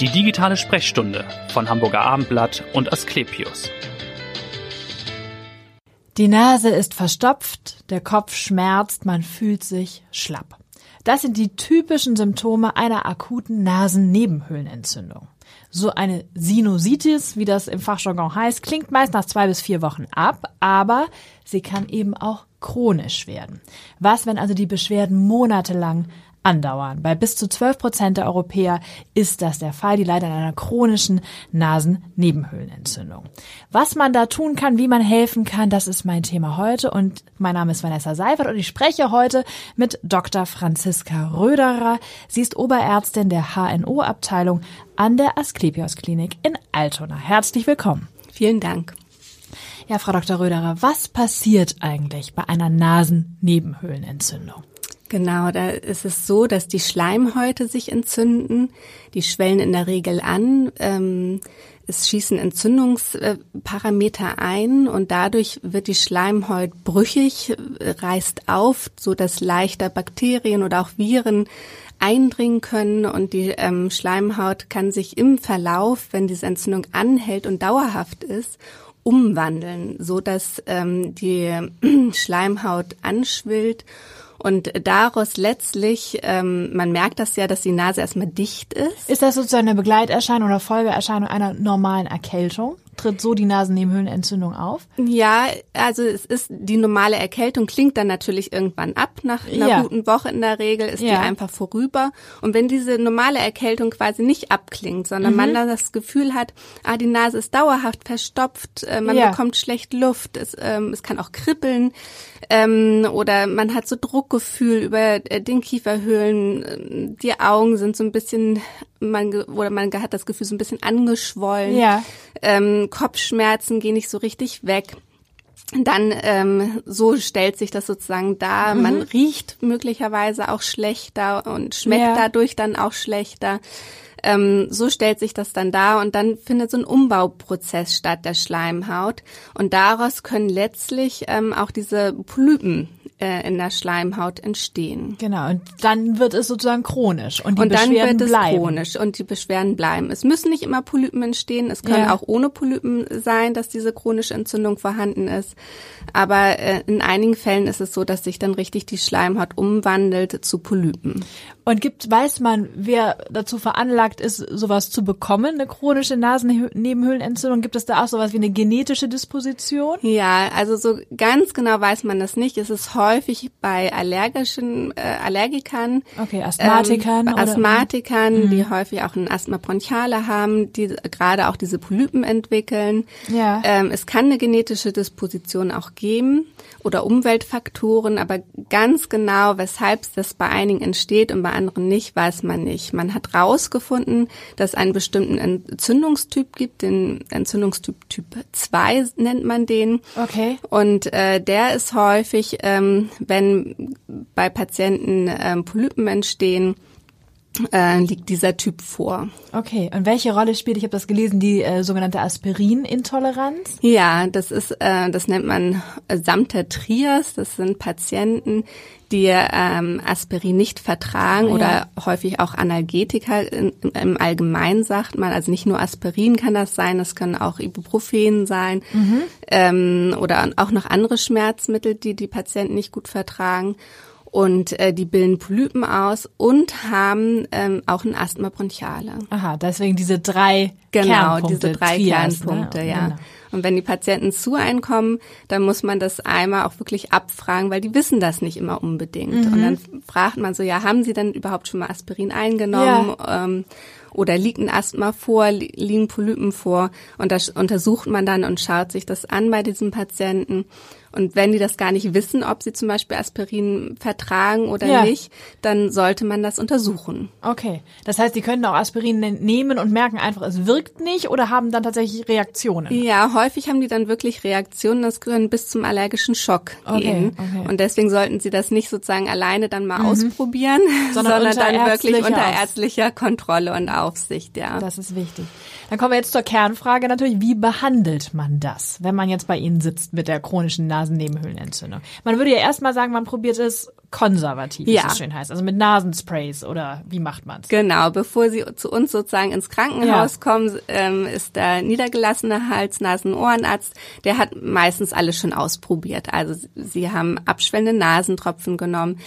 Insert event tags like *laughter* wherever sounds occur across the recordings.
Die digitale Sprechstunde von Hamburger Abendblatt und Asklepios. Die Nase ist verstopft, der Kopf schmerzt, man fühlt sich schlapp. Das sind die typischen Symptome einer akuten Nasennebenhöhlenentzündung. So eine Sinusitis, wie das im Fachjargon heißt, klingt meist nach zwei bis vier Wochen ab, aber sie kann eben auch chronisch werden. Was, wenn also die Beschwerden monatelang andauern. Bei bis zu 12 Prozent der Europäer ist das der Fall. Die leiden an einer chronischen Nasennebenhöhlenentzündung. Was man da tun kann, wie man helfen kann, das ist mein Thema heute. Und mein Name ist Vanessa Seifert und ich spreche heute mit Dr. Franziska Röderer. Sie ist Oberärztin der HNO-Abteilung an der Asklepios Klinik in Altona. Herzlich willkommen. Vielen Dank. Ja, Frau Dr. Röderer, was passiert eigentlich bei einer Nasennebenhöhlenentzündung? Genau, da ist es so, dass die Schleimhäute sich entzünden. Die schwellen in der Regel an. Ähm, es schießen Entzündungsparameter ein und dadurch wird die Schleimhaut brüchig, reißt auf, so dass leichter Bakterien oder auch Viren eindringen können und die ähm, Schleimhaut kann sich im Verlauf, wenn diese Entzündung anhält und dauerhaft ist, umwandeln, so dass ähm, die *clears throat* Schleimhaut anschwillt und daraus letztlich, ähm, man merkt das ja, dass die Nase erstmal dicht ist. Ist das sozusagen eine Begleiterscheinung oder Folgeerscheinung einer normalen Erkältung? Tritt so die Nasennebenhöhlenentzündung auf? Ja, also es ist die normale Erkältung klingt dann natürlich irgendwann ab nach einer ja. guten Woche in der Regel ist ja. die einfach vorüber und wenn diese normale Erkältung quasi nicht abklingt, sondern mhm. man dann das Gefühl hat, ah die Nase ist dauerhaft verstopft, äh, man ja. bekommt schlecht Luft, es, ähm, es kann auch kribbeln ähm, oder man hat so Druckgefühl über äh, den Kieferhöhlen, ähm, die Augen sind so ein bisschen man oder man hat das Gefühl so ein bisschen angeschwollen. Ja. Ähm, Kopfschmerzen gehen nicht so richtig weg. Dann ähm, so stellt sich das sozusagen dar. Mhm. Man riecht möglicherweise auch schlechter und schmeckt ja. dadurch dann auch schlechter. Ähm, so stellt sich das dann dar und dann findet so ein Umbauprozess statt der Schleimhaut und daraus können letztlich ähm, auch diese Polypen äh, in der Schleimhaut entstehen. Genau, und dann wird es sozusagen chronisch und die und Beschwerden dann wird es bleiben. chronisch und die Beschwerden bleiben. Es müssen nicht immer Polypen entstehen, es können ja. auch ohne Polypen sein, dass diese chronische Entzündung vorhanden ist. Aber äh, in einigen Fällen ist es so, dass sich dann richtig die Schleimhaut umwandelt zu Polypen. Und gibt, weiß man, wer dazu veranlagt ist, sowas zu bekommen, eine chronische Nasennebenhöhlenentzündung? Gibt es da auch sowas wie eine genetische Disposition? Ja, also so ganz genau weiß man das nicht. Es ist häufig bei allergischen äh, Allergikern. Okay, Asthmatikern. Ähm, Asthmatikern, mhm. die häufig auch ein Asthma bronchiale haben, die gerade auch diese Polypen entwickeln. Ja. Ähm, es kann eine genetische Disposition auch geben oder Umweltfaktoren, aber ganz genau, weshalb das bei einigen entsteht und bei anderen nicht, weiß man nicht. Man hat rausgefunden, dass es einen bestimmten Entzündungstyp gibt, den Entzündungstyp Typ 2 nennt man den. Okay. Und äh, der ist häufig, ähm, wenn bei Patienten ähm, Polypen entstehen, äh, liegt dieser Typ vor. Okay, und welche Rolle spielt, ich habe das gelesen, die äh, sogenannte Aspirinintoleranz? Ja, das ist, äh, das nennt man äh, Samter Trias. Das sind Patienten, die ähm, Aspirin nicht vertragen oh, oder häufig auch Analgetika im Allgemeinen sagt man. Also nicht nur Aspirin kann das sein, das können auch Ibuprofen sein mhm. ähm, oder auch noch andere Schmerzmittel, die die Patienten nicht gut vertragen und äh, die bilden Polypen aus und haben ähm, auch ein Asthma bronchiale. Aha, deswegen diese drei genau, Kernpunkte. diese drei Trias, ne? Kernpunkte, ne? ja. Genau. Und wenn die Patienten zu einem kommen, dann muss man das einmal auch wirklich abfragen, weil die wissen das nicht immer unbedingt. Mhm. Und dann fragt man so, ja, haben Sie denn überhaupt schon mal Aspirin eingenommen? Ja. Ähm, oder liegt ein Asthma vor, liegen Polypen vor? Und das untersucht man dann und schaut sich das an bei diesem Patienten. Und wenn die das gar nicht wissen, ob sie zum Beispiel Aspirin vertragen oder ja. nicht, dann sollte man das untersuchen. Okay. Das heißt, die können auch Aspirin nehmen und merken einfach, es wirkt nicht oder haben dann tatsächlich Reaktionen? Ja, häufig haben die dann wirklich Reaktionen. Das können bis zum allergischen Schock okay, gehen. Okay. Und deswegen sollten sie das nicht sozusagen alleine dann mal mhm. ausprobieren, *laughs* sondern, sondern dann wirklich unter ärztlicher Kontrolle und Aufsicht, ja. Das ist wichtig. Dann kommen wir jetzt zur Kernfrage natürlich, wie behandelt man das, wenn man jetzt bei Ihnen sitzt mit der chronischen Nasennebenhöhlenentzündung? Man würde ja erstmal sagen, man probiert es konservativ, wie ja. es schön heißt. Also mit Nasensprays oder wie macht man's? Genau, bevor sie zu uns sozusagen ins Krankenhaus ja. kommen, ähm, ist der niedergelassene Hals-Nasen-Ohrenarzt, der hat meistens alles schon ausprobiert. Also sie haben abschwellende Nasentropfen genommen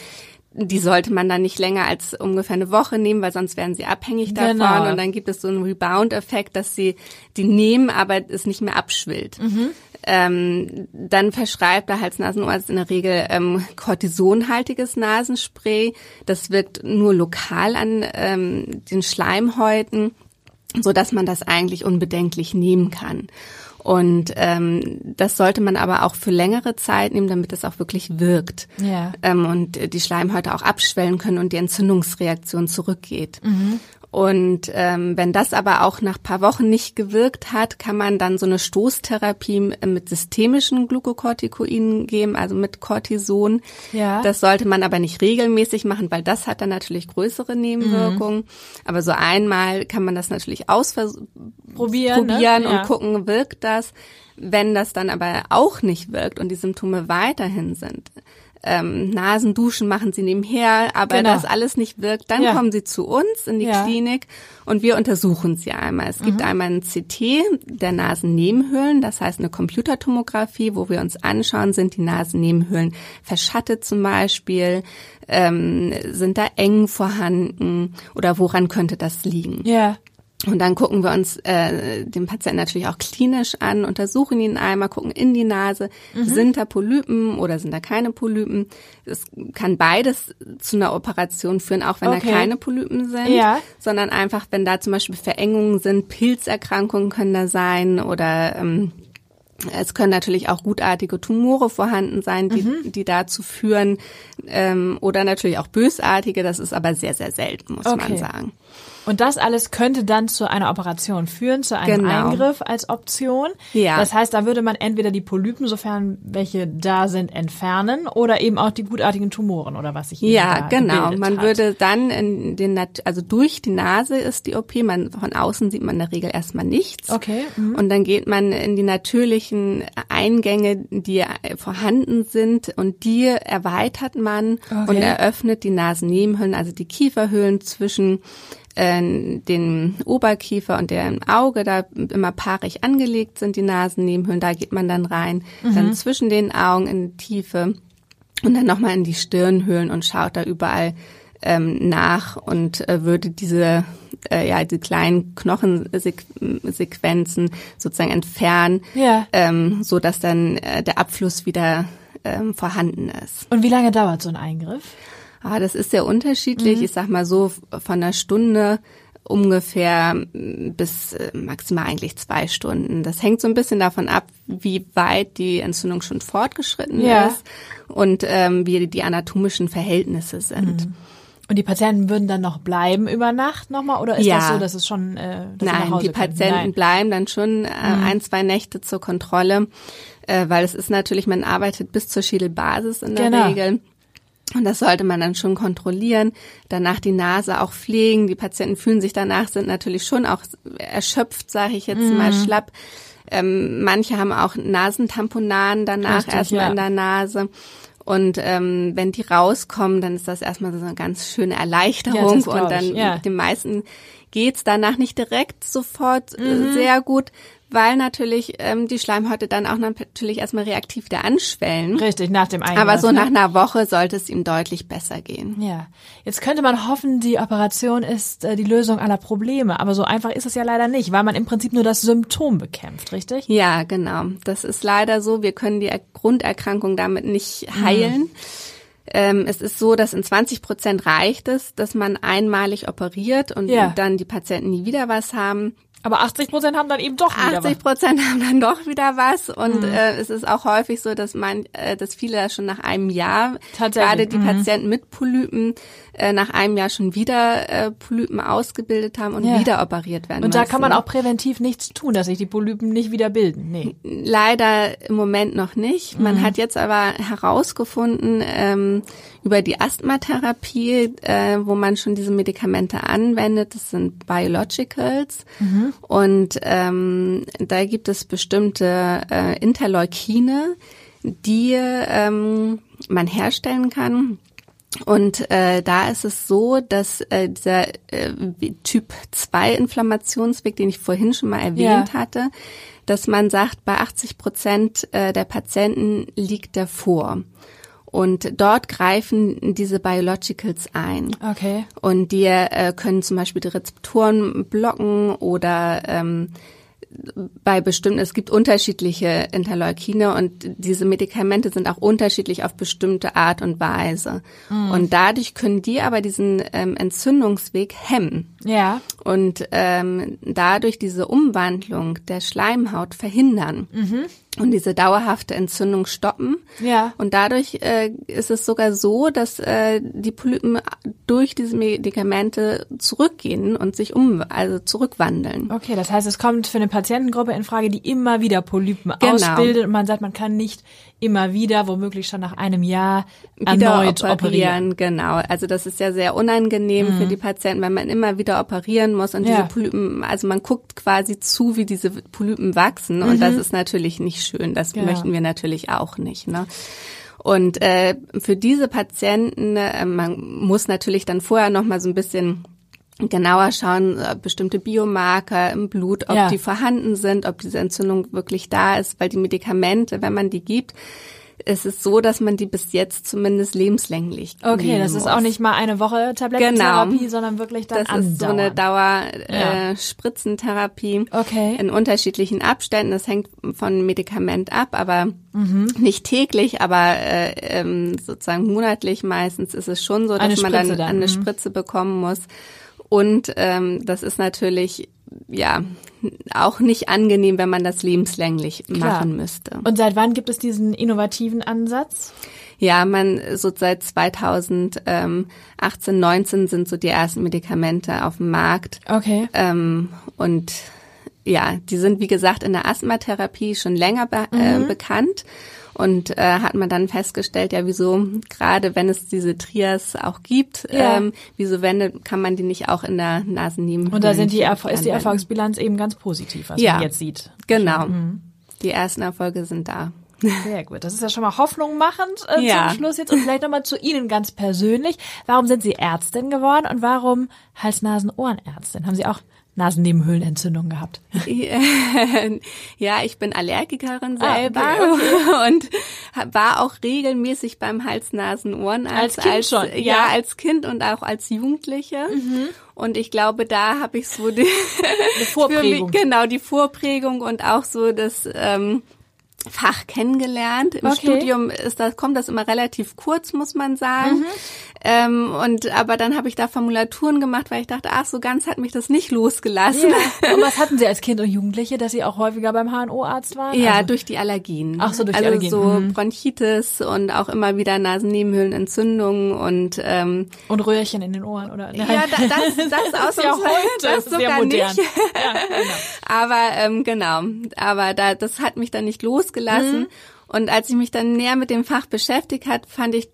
die sollte man dann nicht länger als ungefähr eine Woche nehmen, weil sonst werden sie abhängig davon genau. und dann gibt es so einen Rebound-Effekt, dass sie die nehmen, aber es nicht mehr abschwillt. Mhm. Ähm, dann verschreibt der Hals-Nasen-Ohrarzt in der Regel ähm, kortisonhaltiges Nasenspray. Das wirkt nur lokal an ähm, den Schleimhäuten, so dass man das eigentlich unbedenklich nehmen kann. Und ähm, das sollte man aber auch für längere Zeit nehmen, damit es auch wirklich wirkt. Ja. Ähm, und die Schleimhäute auch abschwellen können und die Entzündungsreaktion zurückgeht. Mhm. Und ähm, wenn das aber auch nach paar Wochen nicht gewirkt hat, kann man dann so eine Stoßtherapie mit systemischen Glukokortikoiden geben, also mit Cortison. Ja. Das sollte man aber nicht regelmäßig machen, weil das hat dann natürlich größere Nebenwirkungen. Mhm. Aber so einmal kann man das natürlich ausprobieren probieren ne? ja. und gucken, wirkt das. Wenn das dann aber auch nicht wirkt und die Symptome weiterhin sind, ähm, Nasenduschen machen sie nebenher, aber genau. das alles nicht wirkt, dann ja. kommen sie zu uns in die ja. Klinik und wir untersuchen sie einmal. Es gibt mhm. einmal ein CT der Nasennebenhöhlen, das heißt eine Computertomographie, wo wir uns anschauen, sind die Nasennebenhöhlen verschattet zum Beispiel, ähm, sind da eng vorhanden oder woran könnte das liegen? Ja. Und dann gucken wir uns äh, den Patienten natürlich auch klinisch an, untersuchen ihn einmal, gucken in die Nase, mhm. sind da Polypen oder sind da keine Polypen. Es kann beides zu einer Operation führen, auch wenn okay. da keine Polypen sind, ja. sondern einfach, wenn da zum Beispiel Verengungen sind, Pilzerkrankungen können da sein oder ähm, es können natürlich auch gutartige Tumore vorhanden sein, die, mhm. die dazu führen, ähm, oder natürlich auch bösartige, das ist aber sehr, sehr selten, muss okay. man sagen. Und das alles könnte dann zu einer Operation führen, zu einem genau. Eingriff als Option. Ja. Das heißt, da würde man entweder die Polypen, sofern welche da sind, entfernen oder eben auch die gutartigen Tumoren oder was sich Ja, genau. Man hat. würde dann in den, also durch die Nase ist die OP, man, von außen sieht man in der Regel erstmal nichts. Okay. Mhm. Und dann geht man in die natürlichen Eingänge, die vorhanden sind und die erweitert man okay. und eröffnet die Nasennebenhöhlen, also die Kieferhöhlen zwischen äh, den Oberkiefer und der Auge da immer paarig angelegt sind, die Nasennebenhöhlen, da geht man dann rein, mhm. dann zwischen den Augen in die Tiefe und dann nochmal in die Stirnhöhlen und schaut da überall ähm, nach und äh, würde diese äh, ja die kleinen Knochensequenzen sozusagen entfernen, ja. ähm, so dass dann äh, der Abfluss wieder ähm, vorhanden ist. Und wie lange dauert so ein Eingriff? Ah, das ist sehr unterschiedlich. Mhm. Ich sag mal so von einer Stunde ungefähr mm, bis äh, maximal eigentlich zwei Stunden. Das hängt so ein bisschen davon ab, wie weit die Entzündung schon fortgeschritten ja. ist und ähm, wie die anatomischen Verhältnisse sind. Mhm. Und die Patienten würden dann noch bleiben über Nacht nochmal oder ist ja. das so, dass es schon äh, dass Nein, die Patienten Nein. bleiben dann schon äh, mhm. ein, zwei Nächte zur Kontrolle, äh, weil es ist natürlich, man arbeitet bis zur Schädelbasis in der genau. Regel. Und das sollte man dann schon kontrollieren. Danach die Nase auch pflegen. Die Patienten fühlen sich danach, sind natürlich schon auch erschöpft, sage ich jetzt mhm. mal schlapp. Ähm, manche haben auch Nasentamponaden danach erstmal ja. in der Nase. Und ähm, wenn die rauskommen, dann ist das erstmal so eine ganz schöne Erleichterung. Ja, und dann ja. den meisten geht's danach nicht direkt sofort äh, mhm. sehr gut, weil natürlich ähm, die Schleimhäute dann auch natürlich erstmal reaktiv wieder anschwellen. Richtig, nach dem Eingriff. Aber so ne? nach einer Woche sollte es ihm deutlich besser gehen. Ja, jetzt könnte man hoffen, die Operation ist äh, die Lösung aller Probleme, aber so einfach ist es ja leider nicht, weil man im Prinzip nur das Symptom bekämpft, richtig? Ja, genau. Das ist leider so. Wir können die Grunderkrankung damit nicht heilen. Mhm. Ähm, es ist so, dass in 20 Prozent reicht es, dass man einmalig operiert und ja. dann die Patienten nie wieder was haben. Aber 80 Prozent haben dann eben doch wieder 80 Prozent *laughs* haben dann doch wieder was und mhm. äh, es ist auch häufig so, dass man, äh, dass viele schon nach einem Jahr, gerade die mhm. Patienten mit Polypen, äh, nach einem Jahr schon wieder äh, Polypen ausgebildet haben und ja. wieder operiert werden. Und da kann man auch präventiv nichts tun, dass sich die Polypen nicht wieder bilden. Nee. Leider im Moment noch nicht. Man mhm. hat jetzt aber herausgefunden ähm, über die Asthmatherapie, äh, wo man schon diese Medikamente anwendet. Das sind Biologicals mhm. und ähm, da gibt es bestimmte äh, Interleukine, die ähm, man herstellen kann Und äh, da ist es so, dass äh, dieser äh, Typ 2 Inflammationsweg, den ich vorhin schon mal erwähnt ja. hatte, dass man sagt, bei 80 Prozent äh, der Patienten liegt der vor. Und dort greifen diese Biologicals ein. Okay. Und die äh, können zum Beispiel die Rezeptoren blocken oder ähm, bei bestimmten, es gibt unterschiedliche Interleukine und diese Medikamente sind auch unterschiedlich auf bestimmte Art und Weise. Mhm. Und dadurch können die aber diesen ähm, Entzündungsweg hemmen. Ja. Und ähm, dadurch diese Umwandlung der Schleimhaut verhindern. Mhm und diese dauerhafte Entzündung stoppen. Ja. Und dadurch äh, ist es sogar so, dass äh, die Polypen durch diese Medikamente zurückgehen und sich um, also zurückwandeln. Okay, das heißt, es kommt für eine Patientengruppe in Frage, die immer wieder Polypen genau. ausbildet und man sagt, man kann nicht immer wieder, womöglich schon nach einem Jahr, erneut operieren. operieren. Genau, also das ist ja sehr unangenehm mhm. für die Patienten, wenn man immer wieder operieren muss und ja. diese Polypen, also man guckt quasi zu, wie diese Polypen wachsen mhm. und das ist natürlich nicht schön. Das ja. möchten wir natürlich auch nicht. Ne? Und äh, für diese Patienten, äh, man muss natürlich dann vorher noch mal so ein bisschen genauer schauen, äh, bestimmte Biomarker im Blut, ob ja. die vorhanden sind, ob diese Entzündung wirklich da ist, weil die Medikamente, wenn man die gibt, es ist so, dass man die bis jetzt zumindest lebenslänglich Okay, das ist auch nicht mal eine Woche Tablettentherapie, genau. sondern wirklich dann Das andauernd. ist so eine Dauer-Spritzentherapie äh, okay. in unterschiedlichen Abständen. Das hängt von Medikament ab, aber mhm. nicht täglich, aber äh, ähm, sozusagen monatlich meistens ist es schon so, dass man dann, dann, eine mhm. Spritze bekommen muss. Und ähm, das ist natürlich ja auch nicht angenehm, wenn man das lebenslänglich Klar. machen müsste. Und seit wann gibt es diesen innovativen Ansatz? Ja, man so seit 2018, 19 sind so die ersten Medikamente auf dem Markt. Okay. Ähm, und ja, die sind wie gesagt in der Asthmatherapie schon länger be äh, mhm. äh, bekannt. Und äh, hat man dann festgestellt, ja, wieso, gerade wenn es diese Trias auch gibt, ja. ähm, wieso wendet, kann man die nicht auch in der Nasennebenhöhle Und da sind die ist die Erfolgsbilanz eben ganz positiv, was ja. man jetzt sieht. Genau. Mhm. Die ersten Erfolge sind da. Sehr gut. Das ist ja schon mal Hoffnung machend äh, ja. zum Schluss jetzt. Und vielleicht nochmal zu Ihnen ganz persönlich. Warum sind Sie Ärztin geworden und warum Hals-Nasen-Ohrenärztin? Haben Sie auch Nasennebenhöhlenentzündung gehabt? *laughs* Ja, ich bin Allergikerin selber ah, okay. und war auch regelmäßig beim Hals-Nasen-Ohrenarzt. Als Kind als, schon? Ja, ja, als Kind und auch als Jugendliche. Mhm. Und ich glaube, da habe ich so die, die *laughs* Vorprägung. Mich, genau, die Vorprägung und auch so das ähm, Fach kennengelernt. Im okay. Studium ist das, kommt das immer relativ kurz, muss man sagen. Mhm. Ähm, und aber dann habe ich da Formulaturen gemacht, weil ich dachte, ach, so ganz hat mich das nicht losgelassen. Ja. *laughs* Und was hatten Sie als Kind und Jugendliche, dass Sie auch häufiger beim HNO-Arzt waren? Ja, also, durch die Allergien. Ach so, durch also die Allergien. Also so mhm. Bronchitis und auch immer wieder Nasennebenhöhlenentzündungen und ähm, und Röhrchen in den Ohren oder? Nein. Ja, das das, *laughs* das aus ja heute *laughs* das sogar modern. nicht. Ja, genau. aber ähm, genau, aber da das hat mich dann nicht losgelassen. Mhm. Und als ich mich dann näher mit dem Fach beschäftigt hat, fand ich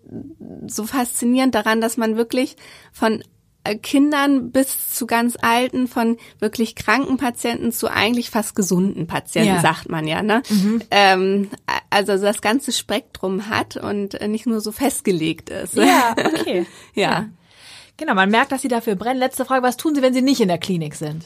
so faszinierend daran, dass man wirklich von äh, Kindern bis zu ganz alten, von wirklich kranken Patienten zu eigentlich fast gesunden Patienten, ja. sagt man ja. Ne? Mhm. Ähm, also das ganze Spektrum hat und nicht nur so festgelegt ist. Ja, okay. *laughs* ja. ja. Genau, man merkt, dass Sie dafür brennen. Letzte Frage, was tun Sie, wenn Sie nicht in der Klinik sind?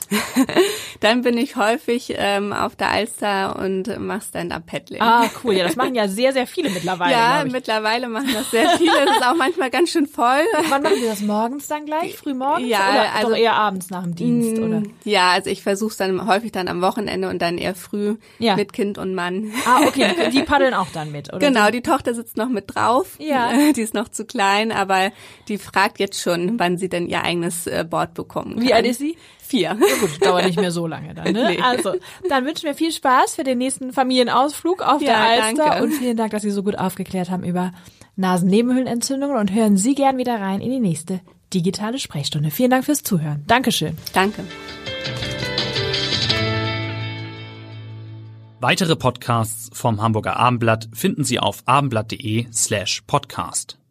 *laughs* Dann bin ich häufig ähm, auf der Alster und mache Stand-Up-Paddling. Ah, cool. Ja, das machen ja sehr, sehr viele mittlerweile. Ja, mittlerweile machen das sehr viele. Das ist auch manchmal ganz schön voll. *laughs* Wann machen Sie das morgens dann gleich? Früh morgens? Ja, oder also eher abends nach dem Dienst, mm, oder? Ja, also ich versuche es dann häufig dann am Wochenende und dann eher früh ja. mit Kind und Mann. Ah, okay. *laughs* Die paddeln auch dann mit, oder? Genau, die Tochter sitzt noch mit drauf. Ja. Die ist noch zu klein, aber die fragt jetzt schon, wann sie denn ihr eigenes äh, Board bekommen kann. Wie alt ist sie? Vier. Ja gut, dauert nicht mehr so lange dann. Ne? *laughs* Nee. Also, dann wünschen wir viel Spaß für den nächsten Familienausflug auf ja, der Alster danke. und vielen Dank, dass Sie so gut aufgeklärt haben über Nasennebenhöhlenentzündungen und hören Sie gern wieder rein in die nächste digitale Sprechstunde. Vielen Dank fürs Zuhören. Dankeschön. Danke. Weitere Podcasts vom Hamburger Abendblatt finden Sie auf abendblatt.de slash podcast.